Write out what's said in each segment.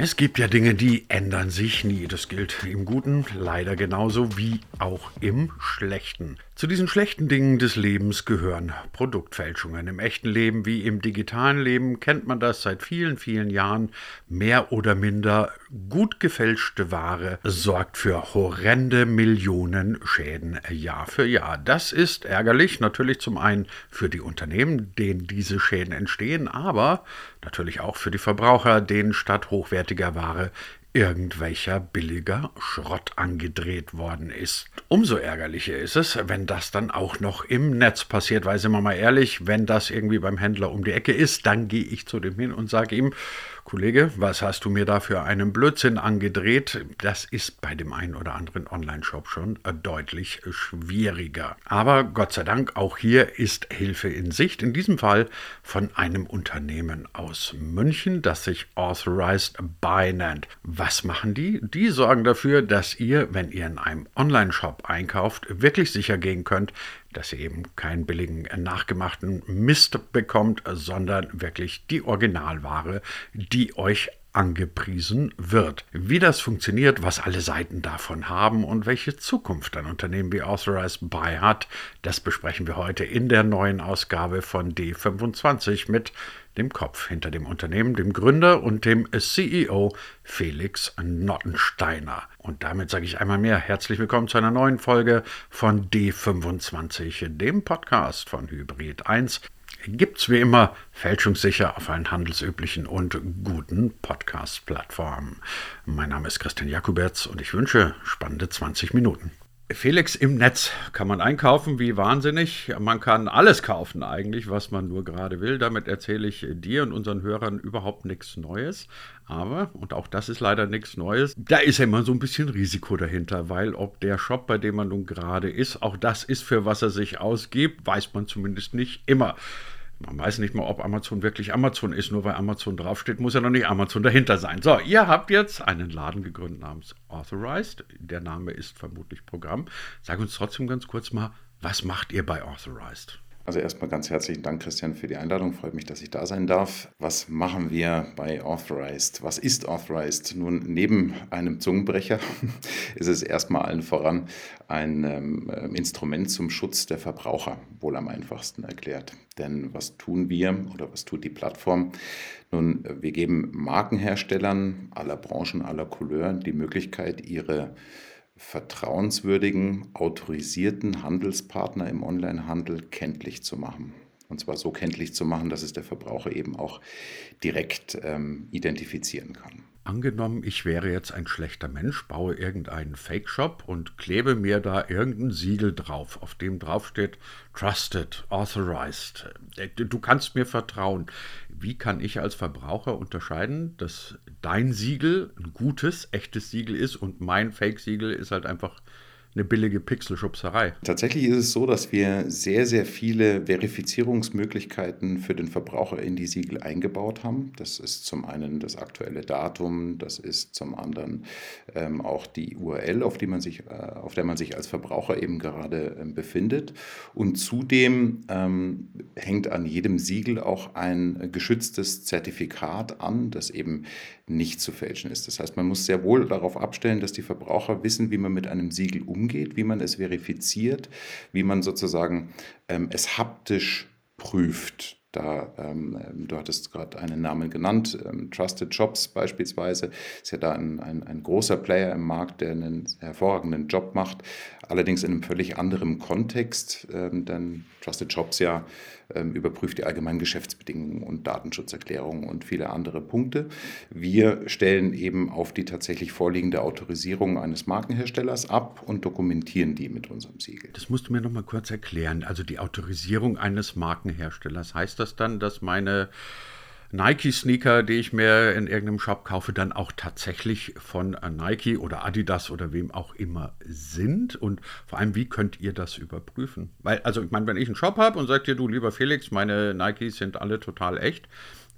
Es gibt ja Dinge, die ändern sich nie. Das gilt im Guten leider genauso wie auch im Schlechten. Zu diesen schlechten Dingen des Lebens gehören Produktfälschungen. Im echten Leben wie im digitalen Leben kennt man das seit vielen, vielen Jahren. Mehr oder minder gut gefälschte Ware sorgt für horrende Millionen Schäden Jahr für Jahr. Das ist ärgerlich, natürlich zum einen für die Unternehmen, denen diese Schäden entstehen, aber natürlich auch für die Verbraucher, denen statt hochwertiger Ware irgendwelcher billiger Schrott angedreht worden ist. Umso ärgerlicher ist es, wenn das dann auch noch im Netz passiert, weil sind wir mal ehrlich, wenn das irgendwie beim Händler um die Ecke ist, dann gehe ich zu dem hin und sage ihm, Kollege, was hast du mir da für einen Blödsinn angedreht? Das ist bei dem einen oder anderen Online-Shop schon deutlich schwieriger. Aber Gott sei Dank, auch hier ist Hilfe in Sicht. In diesem Fall von einem Unternehmen aus München, das sich Authorized Buy nennt. Was machen die? Die sorgen dafür, dass ihr, wenn ihr in einem Online-Shop einkauft, wirklich sicher gehen könnt, dass ihr eben keinen billigen äh, nachgemachten Mist bekommt, sondern wirklich die Originalware, die euch angepriesen wird. Wie das funktioniert, was alle Seiten davon haben und welche Zukunft ein Unternehmen wie Authorized Buy hat, das besprechen wir heute in der neuen Ausgabe von D25 mit dem Kopf hinter dem Unternehmen, dem Gründer und dem CEO Felix Nottensteiner. Und damit sage ich einmal mehr herzlich willkommen zu einer neuen Folge von D25, dem Podcast von Hybrid 1 gibt es wie immer fälschungssicher auf allen handelsüblichen und guten Podcast-Plattformen. Mein Name ist Christian Jakubetz und ich wünsche spannende 20 Minuten. Felix im Netz kann man einkaufen wie wahnsinnig. Man kann alles kaufen eigentlich, was man nur gerade will. Damit erzähle ich dir und unseren Hörern überhaupt nichts Neues. Aber, und auch das ist leider nichts Neues, da ist ja immer so ein bisschen Risiko dahinter, weil ob der Shop, bei dem man nun gerade ist, auch das ist, für was er sich ausgibt, weiß man zumindest nicht immer. Man weiß nicht mal, ob Amazon wirklich Amazon ist. Nur weil Amazon draufsteht, muss ja noch nicht Amazon dahinter sein. So, ihr habt jetzt einen Laden gegründet namens Authorized. Der Name ist vermutlich Programm. Sag uns trotzdem ganz kurz mal, was macht ihr bei Authorized? Also erstmal ganz herzlichen Dank, Christian, für die Einladung. Freut mich, dass ich da sein darf. Was machen wir bei Authorized? Was ist Authorized? Nun, neben einem Zungenbrecher ist es erstmal allen voran ein ähm, Instrument zum Schutz der Verbraucher, wohl am einfachsten erklärt. Denn was tun wir oder was tut die Plattform? Nun, wir geben Markenherstellern aller Branchen, aller Couleur die Möglichkeit, ihre vertrauenswürdigen, autorisierten Handelspartner im Onlinehandel kenntlich zu machen. Und zwar so kenntlich zu machen, dass es der Verbraucher eben auch direkt ähm, identifizieren kann. Angenommen, ich wäre jetzt ein schlechter Mensch, baue irgendeinen Fake-Shop und klebe mir da irgendein Siegel drauf, auf dem draufsteht Trusted, Authorized. Äh, du kannst mir vertrauen. Wie kann ich als Verbraucher unterscheiden, dass dein Siegel ein gutes, echtes Siegel ist und mein Fake-Siegel ist halt einfach eine billige Pixelschubserei. Tatsächlich ist es so, dass wir sehr, sehr viele Verifizierungsmöglichkeiten für den Verbraucher in die Siegel eingebaut haben. Das ist zum einen das aktuelle Datum, das ist zum anderen ähm, auch die URL, auf, die man sich, äh, auf der man sich als Verbraucher eben gerade äh, befindet. Und zudem ähm, hängt an jedem Siegel auch ein geschütztes Zertifikat an, das eben nicht zu fälschen ist. Das heißt, man muss sehr wohl darauf abstellen, dass die Verbraucher wissen, wie man mit einem Siegel umgeht, wie man es verifiziert, wie man sozusagen ähm, es haptisch prüft. Da, ähm, ähm du hattest gerade einen Namen genannt, ähm, Trusted Jobs beispielsweise, ist ja da ein, ein, ein, großer Player im Markt, der einen hervorragenden Job macht, allerdings in einem völlig anderen Kontext, ähm, denn Trusted Jobs ja ähm, überprüft die allgemeinen Geschäftsbedingungen und Datenschutzerklärungen und viele andere Punkte. Wir stellen eben auf die tatsächlich vorliegende Autorisierung eines Markenherstellers ab und dokumentieren die mit unserem Siegel. Das musst du mir noch mal kurz erklären. Also die Autorisierung eines Markenherstellers heißt das dann, dass meine Nike-Sneaker, die ich mir in irgendeinem Shop kaufe, dann auch tatsächlich von Nike oder Adidas oder wem auch immer sind? Und vor allem, wie könnt ihr das überprüfen? Weil, also ich meine, wenn ich einen Shop habe und sagt dir, du lieber Felix, meine Nikes sind alle total echt,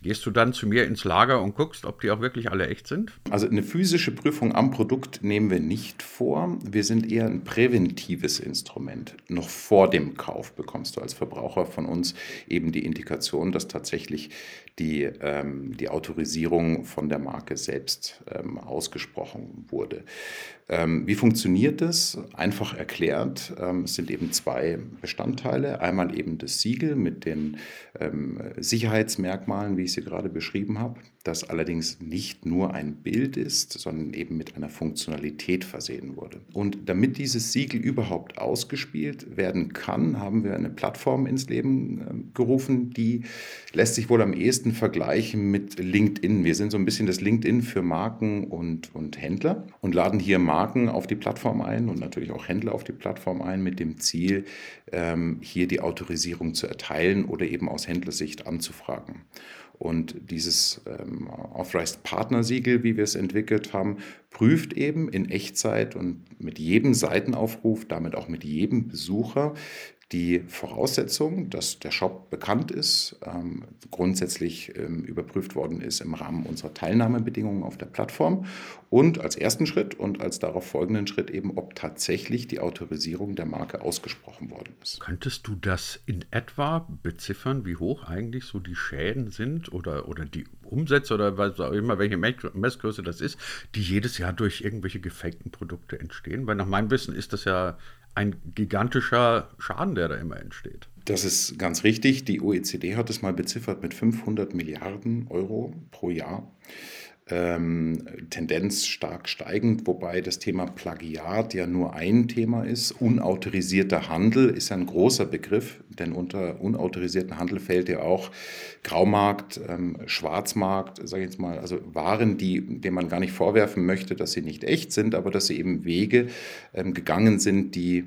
Gehst du dann zu mir ins Lager und guckst, ob die auch wirklich alle echt sind? Also eine physische Prüfung am Produkt nehmen wir nicht vor. Wir sind eher ein präventives Instrument. Noch vor dem Kauf bekommst du als Verbraucher von uns eben die Indikation, dass tatsächlich die, ähm, die Autorisierung von der Marke selbst ähm, ausgesprochen wurde. Ähm, wie funktioniert das? Einfach erklärt, ähm, es sind eben zwei Bestandteile. Einmal eben das Siegel mit den ähm, Sicherheitsmerkmalen, wie ich sie gerade beschrieben habe, das allerdings nicht nur ein Bild ist, sondern eben mit einer Funktionalität versehen wurde. Und damit dieses Siegel überhaupt ausgespielt werden kann, haben wir eine Plattform ins Leben ähm, gerufen, die lässt sich wohl am ehesten vergleichen mit LinkedIn. Wir sind so ein bisschen das LinkedIn für Marken und, und Händler und laden hier Marken auf die Plattform ein und natürlich auch Händler auf die Plattform ein mit dem Ziel, ähm, hier die Autorisierung zu erteilen oder eben aus Händlersicht anzufragen. Und dieses ähm, Authorized Partner Siegel, wie wir es entwickelt haben, prüft eben in Echtzeit und mit jedem Seitenaufruf, damit auch mit jedem Besucher, die Voraussetzung, dass der Shop bekannt ist, ähm, grundsätzlich ähm, überprüft worden ist im Rahmen unserer Teilnahmebedingungen auf der Plattform und als ersten Schritt und als darauf folgenden Schritt eben, ob tatsächlich die Autorisierung der Marke ausgesprochen worden ist. Könntest du das in etwa beziffern, wie hoch eigentlich so die Schäden sind oder, oder die Umsätze oder was auch immer, welche Messgröße das ist, die jedes Jahr durch irgendwelche gefakten Produkte entstehen? Weil nach meinem Wissen ist das ja ein gigantischer Schaden, der da immer entsteht. Das ist ganz richtig. Die OECD hat es mal beziffert mit 500 Milliarden Euro pro Jahr. Ähm, Tendenz stark steigend, wobei das Thema Plagiat ja nur ein Thema ist. Unautorisierter Handel ist ein großer Begriff, denn unter unautorisierten Handel fällt ja auch Graumarkt, ähm, Schwarzmarkt, sage ich jetzt mal, also Waren, die, denen man gar nicht vorwerfen möchte, dass sie nicht echt sind, aber dass sie eben Wege ähm, gegangen sind, die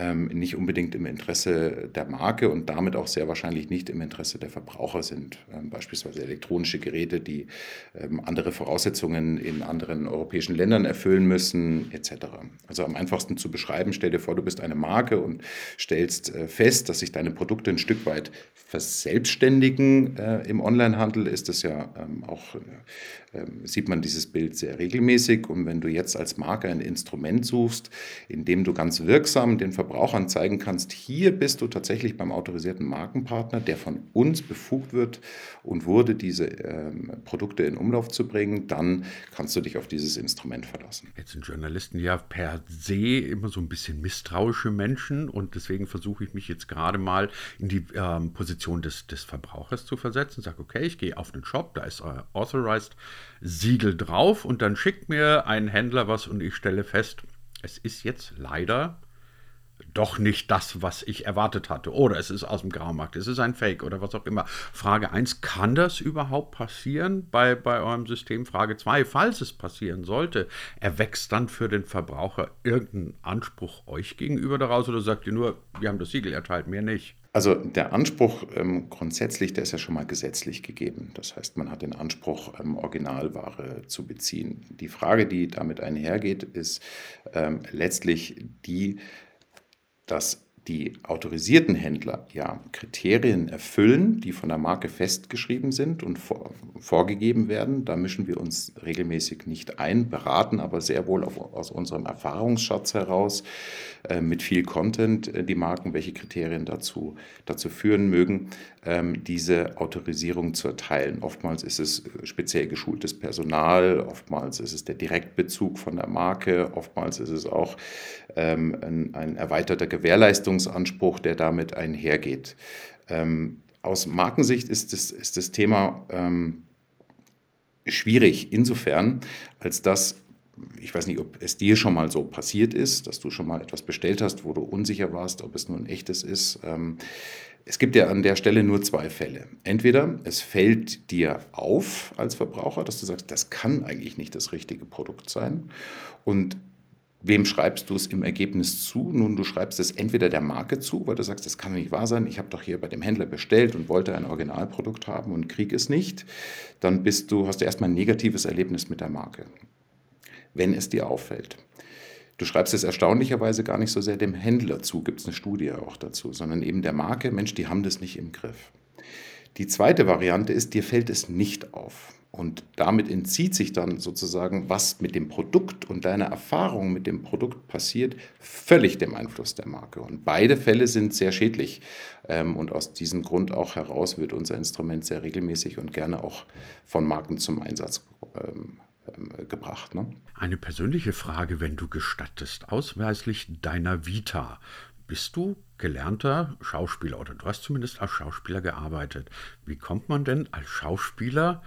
ähm, nicht unbedingt im Interesse der Marke und damit auch sehr wahrscheinlich nicht im Interesse der Verbraucher sind. Ähm, beispielsweise elektronische Geräte, die ähm, andere Voraussetzungen in anderen europäischen Ländern erfüllen müssen, etc. Also am einfachsten zu beschreiben, stell dir vor, du bist eine Marke und stellst äh, fest, dass sich deine Produkte ein Stück weit verselbstständigen äh, im Onlinehandel, ist das ja auch äh, ähm, sieht man dieses Bild sehr regelmäßig. Und wenn du jetzt als Marke ein Instrument suchst, in dem du ganz wirksam den Verbrauchern zeigen kannst, hier bist du tatsächlich beim autorisierten Markenpartner, der von uns befugt wird und wurde, diese ähm, Produkte in Umlauf zu bringen, dann kannst du dich auf dieses Instrument verlassen. Jetzt sind Journalisten ja per se immer so ein bisschen misstrauische Menschen und deswegen versuche ich mich jetzt gerade mal in die ähm, Position des, des Verbrauchers zu versetzen. Sage, okay, ich gehe auf einen Shop, da ist äh, Authorized Siegel drauf und dann schickt mir ein Händler was und ich stelle fest, es ist jetzt leider doch nicht das, was ich erwartet hatte. Oder es ist aus dem Graumarkt, es ist ein Fake oder was auch immer. Frage 1, kann das überhaupt passieren bei, bei eurem System? Frage 2, falls es passieren sollte, erwächst dann für den Verbraucher irgendein Anspruch euch gegenüber daraus oder sagt ihr nur, wir haben das Siegel erteilt, mehr nicht? Also der Anspruch ähm, grundsätzlich, der ist ja schon mal gesetzlich gegeben. Das heißt, man hat den Anspruch, ähm, Originalware zu beziehen. Die Frage, die damit einhergeht, ist ähm, letztlich die, dass die autorisierten Händler ja Kriterien erfüllen, die von der Marke festgeschrieben sind und vor, vorgegeben werden. Da mischen wir uns regelmäßig nicht ein, beraten aber sehr wohl auf, aus unserem Erfahrungsschatz heraus äh, mit viel Content äh, die Marken, welche Kriterien dazu, dazu führen mögen, ähm, diese Autorisierung zu erteilen. Oftmals ist es äh, speziell geschultes Personal, oftmals ist es der Direktbezug von der Marke, oftmals ist es auch ähm, ein, ein erweiterter Gewährleistungsanspruch, der damit einhergeht. Ähm, aus Markensicht ist das, ist das Thema ähm, schwierig insofern, als dass ich weiß nicht, ob es dir schon mal so passiert ist, dass du schon mal etwas bestellt hast, wo du unsicher warst, ob es nun echtes ist. Ähm, es gibt ja an der Stelle nur zwei Fälle. Entweder es fällt dir auf als Verbraucher, dass du sagst, das kann eigentlich nicht das richtige Produkt sein. Und Wem schreibst du es im Ergebnis zu? Nun, du schreibst es entweder der Marke zu, weil du sagst, das kann nicht wahr sein, ich habe doch hier bei dem Händler bestellt und wollte ein Originalprodukt haben und kriege es nicht. Dann bist du, hast du erstmal ein negatives Erlebnis mit der Marke, wenn es dir auffällt. Du schreibst es erstaunlicherweise gar nicht so sehr dem Händler zu, gibt es eine Studie auch dazu, sondern eben der Marke, Mensch, die haben das nicht im Griff. Die zweite Variante ist, dir fällt es nicht auf. Und damit entzieht sich dann sozusagen, was mit dem Produkt und deiner Erfahrung mit dem Produkt passiert, völlig dem Einfluss der Marke. Und beide Fälle sind sehr schädlich. Ähm, und aus diesem Grund auch heraus wird unser Instrument sehr regelmäßig und gerne auch von Marken zum Einsatz ähm, ähm, gebracht. Ne? Eine persönliche Frage, wenn du gestattest, ausweislich deiner Vita. Bist du gelernter Schauspieler oder du hast zumindest als Schauspieler gearbeitet. Wie kommt man denn als Schauspieler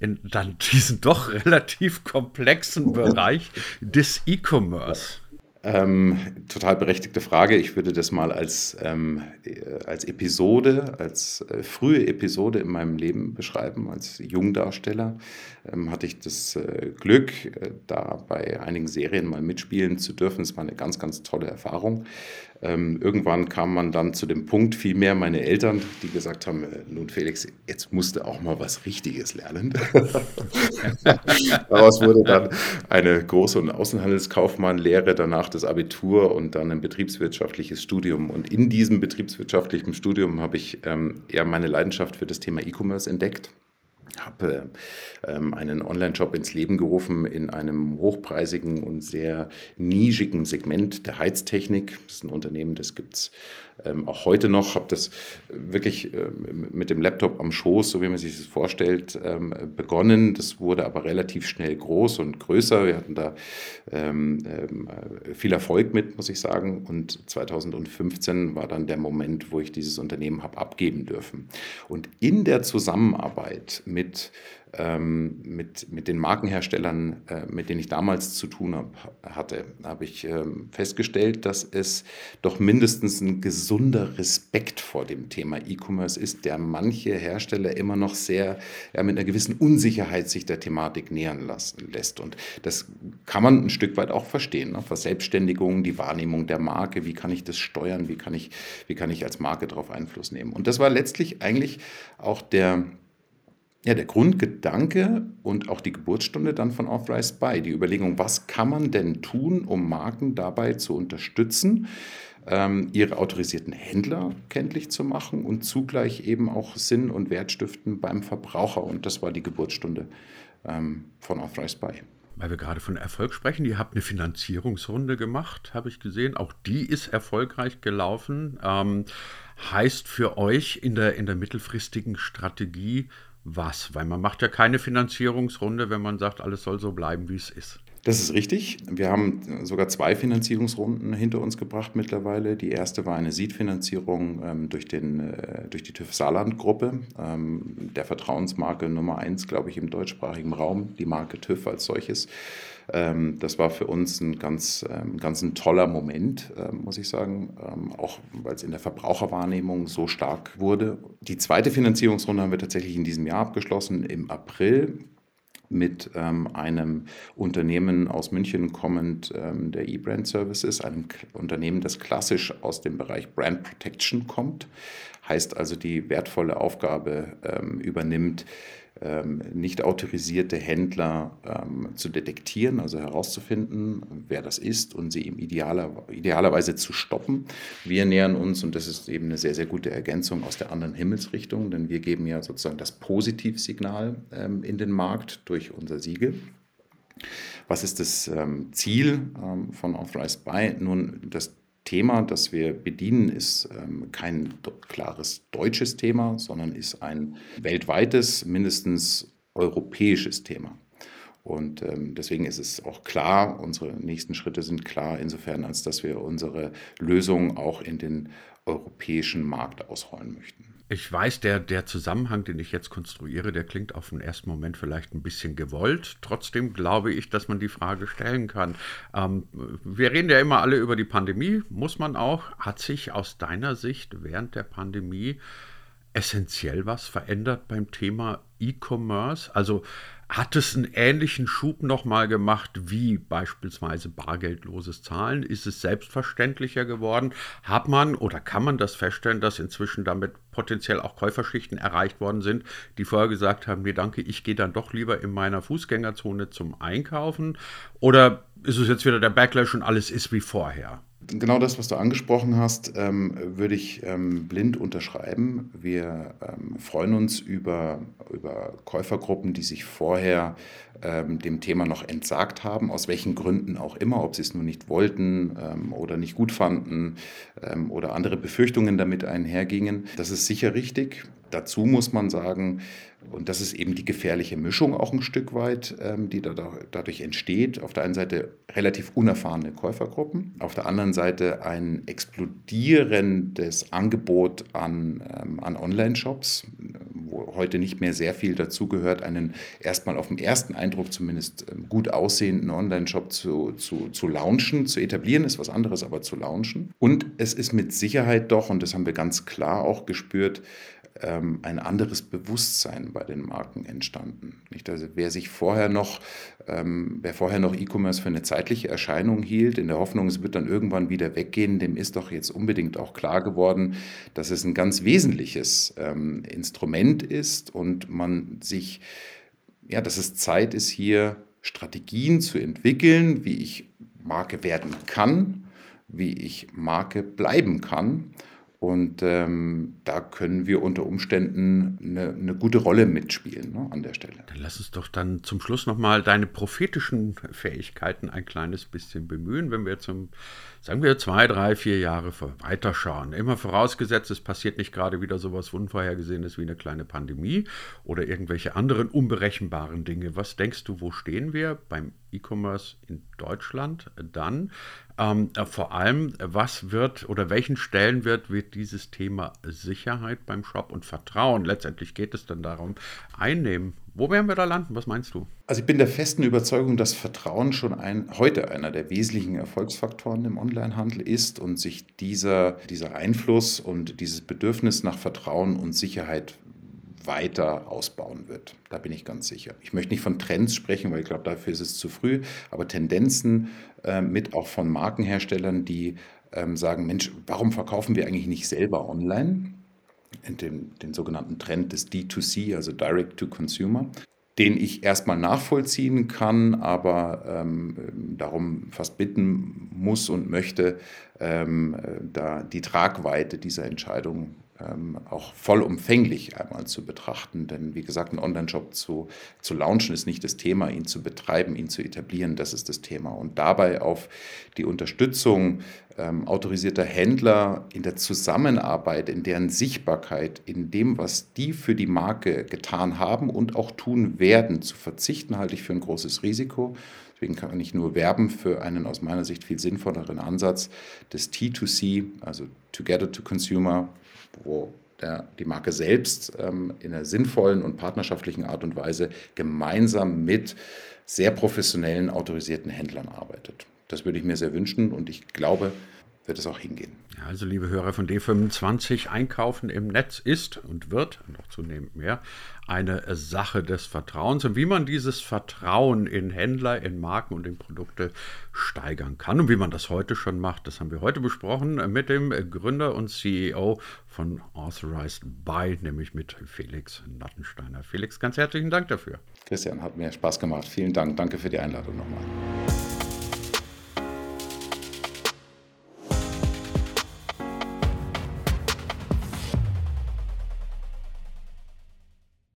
in dann diesen doch relativ komplexen Bereich des E-Commerce? Ähm, total berechtigte Frage. Ich würde das mal als, ähm, äh, als Episode, als äh, frühe Episode in meinem Leben beschreiben. Als Jungdarsteller ähm, hatte ich das äh, Glück, äh, da bei einigen Serien mal mitspielen zu dürfen. Es war eine ganz, ganz tolle Erfahrung. Ähm, irgendwann kam man dann zu dem Punkt, vielmehr meine Eltern, die gesagt haben, äh, nun Felix, jetzt musst du auch mal was Richtiges lernen. Daraus wurde dann eine Groß- und Außenhandelskaufmann-Lehre, danach das Abitur und dann ein betriebswirtschaftliches Studium. Und in diesem betriebswirtschaftlichen Studium habe ich ähm, ja meine Leidenschaft für das Thema E-Commerce entdeckt habe ähm, einen Online-Shop ins Leben gerufen in einem hochpreisigen und sehr nischigen Segment der Heiztechnik. Das ist ein Unternehmen, das gibt es ähm, auch heute noch. Habe das wirklich ähm, mit dem Laptop am Schoß, so wie man sich das vorstellt, ähm, begonnen. Das wurde aber relativ schnell groß und größer. Wir hatten da ähm, ähm, viel Erfolg mit, muss ich sagen. Und 2015 war dann der Moment, wo ich dieses Unternehmen habe abgeben dürfen. Und in der Zusammenarbeit mit ähm, mit, mit den Markenherstellern, äh, mit denen ich damals zu tun hab, hatte, habe ich ähm, festgestellt, dass es doch mindestens ein gesunder Respekt vor dem Thema E-Commerce ist, der manche Hersteller immer noch sehr ja, mit einer gewissen Unsicherheit sich der Thematik nähern lassen, lässt. Und das kann man ein Stück weit auch verstehen. Ne? Verselbstständigung, die Wahrnehmung der Marke, wie kann ich das steuern, wie kann ich, wie kann ich als Marke darauf Einfluss nehmen. Und das war letztlich eigentlich auch der ja, der Grundgedanke und auch die Geburtsstunde dann von Authorize By, die Überlegung, was kann man denn tun, um Marken dabei zu unterstützen, ähm, ihre autorisierten Händler kenntlich zu machen und zugleich eben auch Sinn und Wert stiften beim Verbraucher. Und das war die Geburtsstunde ähm, von Authorize By. Weil wir gerade von Erfolg sprechen, ihr habt eine Finanzierungsrunde gemacht, habe ich gesehen. Auch die ist erfolgreich gelaufen. Ähm, heißt für euch in der, in der mittelfristigen Strategie, was? Weil man macht ja keine Finanzierungsrunde, wenn man sagt, alles soll so bleiben, wie es ist. Das ist richtig. Wir haben sogar zwei Finanzierungsrunden hinter uns gebracht mittlerweile. Die erste war eine Seed-Finanzierung ähm, durch, äh, durch die TÜV Saarland-Gruppe, ähm, der Vertrauensmarke Nummer eins, glaube ich, im deutschsprachigen Raum, die Marke TÜV als solches. Ähm, das war für uns ein ganz, ähm, ganz ein toller Moment, ähm, muss ich sagen, auch weil es in der Verbraucherwahrnehmung so stark wurde. Die zweite Finanzierungsrunde haben wir tatsächlich in diesem Jahr abgeschlossen, im April mit ähm, einem Unternehmen aus München kommend, ähm, der eBrand Services, einem K Unternehmen, das klassisch aus dem Bereich Brand Protection kommt, heißt also die wertvolle Aufgabe ähm, übernimmt, ähm, nicht autorisierte Händler ähm, zu detektieren, also herauszufinden, wer das ist und sie im idealer, idealerweise zu stoppen. Wir nähern uns, und das ist eben eine sehr, sehr gute Ergänzung aus der anderen Himmelsrichtung, denn wir geben ja sozusagen das Positivsignal ähm, in den Markt durch unser Siegel. Was ist das ähm, Ziel ähm, von Authorized Buy? Nun, das Thema, das wir bedienen, ist ähm, kein klares deutsches Thema, sondern ist ein weltweites, mindestens europäisches Thema. Und ähm, deswegen ist es auch klar, unsere nächsten Schritte sind klar, insofern, als dass wir unsere Lösung auch in den europäischen Markt ausrollen möchten. Ich weiß, der, der Zusammenhang, den ich jetzt konstruiere, der klingt auf den ersten Moment vielleicht ein bisschen gewollt. Trotzdem glaube ich, dass man die Frage stellen kann. Ähm, wir reden ja immer alle über die Pandemie, muss man auch. Hat sich aus deiner Sicht während der Pandemie essentiell was verändert beim Thema E-Commerce? Also hat es einen ähnlichen Schub nochmal gemacht wie beispielsweise bargeldloses Zahlen? Ist es selbstverständlicher geworden? Hat man oder kann man das feststellen, dass inzwischen damit potenziell auch Käuferschichten erreicht worden sind, die vorher gesagt haben, nee, danke, ich gehe dann doch lieber in meiner Fußgängerzone zum Einkaufen? Oder ist es jetzt wieder der Backlash und alles ist wie vorher? Genau das, was du angesprochen hast, ähm, würde ich ähm, blind unterschreiben. Wir ähm, freuen uns über, über Käufergruppen, die sich vorher dem Thema noch entsagt haben, aus welchen Gründen auch immer, ob sie es nur nicht wollten oder nicht gut fanden oder andere Befürchtungen damit einhergingen. Das ist sicher richtig. Dazu muss man sagen, und das ist eben die gefährliche Mischung auch ein Stück weit, ähm, die da, dadurch entsteht. Auf der einen Seite relativ unerfahrene Käufergruppen, auf der anderen Seite ein explodierendes Angebot an, ähm, an Online-Shops, wo heute nicht mehr sehr viel dazugehört, einen erstmal auf den ersten Eindruck zumindest ähm, gut aussehenden Online-Shop zu, zu, zu launchen. Zu etablieren ist was anderes, aber zu launchen. Und es ist mit Sicherheit doch, und das haben wir ganz klar auch gespürt, ähm, ein anderes Bewusstsein bei den Marken entstanden. Nicht? Also wer sich vorher noch, ähm, wer vorher noch E-Commerce für eine zeitliche Erscheinung hielt, in der Hoffnung, es wird dann irgendwann wieder weggehen, dem ist doch jetzt unbedingt auch klar geworden, dass es ein ganz wesentliches ähm, Instrument ist und man sich, ja, dass es Zeit ist, hier Strategien zu entwickeln, wie ich Marke werden kann, wie ich Marke bleiben kann und ähm, da können wir unter Umständen eine, eine gute Rolle mitspielen ne, an der Stelle. Dann lass uns doch dann zum Schluss nochmal deine prophetischen Fähigkeiten ein kleines bisschen bemühen, wenn wir zum, sagen wir, zwei, drei, vier Jahre weiterschauen. Immer vorausgesetzt, es passiert nicht gerade wieder sowas Unvorhergesehenes wie eine kleine Pandemie oder irgendwelche anderen unberechenbaren Dinge. Was denkst du, wo stehen wir beim E-Commerce in Deutschland dann? Ähm, äh, vor allem, was wird oder welchen Stellenwert wird dieses Thema Sicherheit beim Shop und Vertrauen, letztendlich geht es dann darum, einnehmen? Wo werden wir da landen? Was meinst du? Also ich bin der festen Überzeugung, dass Vertrauen schon ein, heute einer der wesentlichen Erfolgsfaktoren im Onlinehandel ist und sich dieser, dieser Einfluss und dieses Bedürfnis nach Vertrauen und Sicherheit weiter ausbauen wird. Da bin ich ganz sicher. Ich möchte nicht von Trends sprechen, weil ich glaube, dafür ist es zu früh, aber Tendenzen äh, mit auch von Markenherstellern, die ähm, sagen, Mensch, warum verkaufen wir eigentlich nicht selber online? Dem, den sogenannten Trend des D2C, also Direct to Consumer den ich erstmal nachvollziehen kann, aber ähm, darum fast bitten muss und möchte, ähm, äh, da die Tragweite dieser Entscheidung ähm, auch vollumfänglich einmal zu betrachten. Denn wie gesagt, einen Online-Shop zu, zu launchen ist nicht das Thema, ihn zu betreiben, ihn zu etablieren, das ist das Thema. Und dabei auf die Unterstützung ähm, autorisierter Händler in der Zusammenarbeit, in deren Sichtbarkeit, in dem, was die für die Marke getan haben und auch tun werden, zu verzichten, halte ich für ein großes Risiko. Deswegen kann ich nur werben für einen aus meiner Sicht viel sinnvolleren Ansatz des T2C, also Together to Consumer, wo der, die Marke selbst ähm, in einer sinnvollen und partnerschaftlichen Art und Weise gemeinsam mit sehr professionellen, autorisierten Händlern arbeitet. Das würde ich mir sehr wünschen und ich glaube, wird es auch hingehen. Ja, also liebe Hörer von D25, Einkaufen im Netz ist und wird, noch zunehmend mehr, eine Sache des Vertrauens und wie man dieses Vertrauen in Händler, in Marken und in Produkte steigern kann und wie man das heute schon macht, das haben wir heute besprochen mit dem Gründer und CEO von Authorized Buy, nämlich mit Felix Nattensteiner. Felix, ganz herzlichen Dank dafür. Christian, hat mir Spaß gemacht. Vielen Dank. Danke für die Einladung nochmal.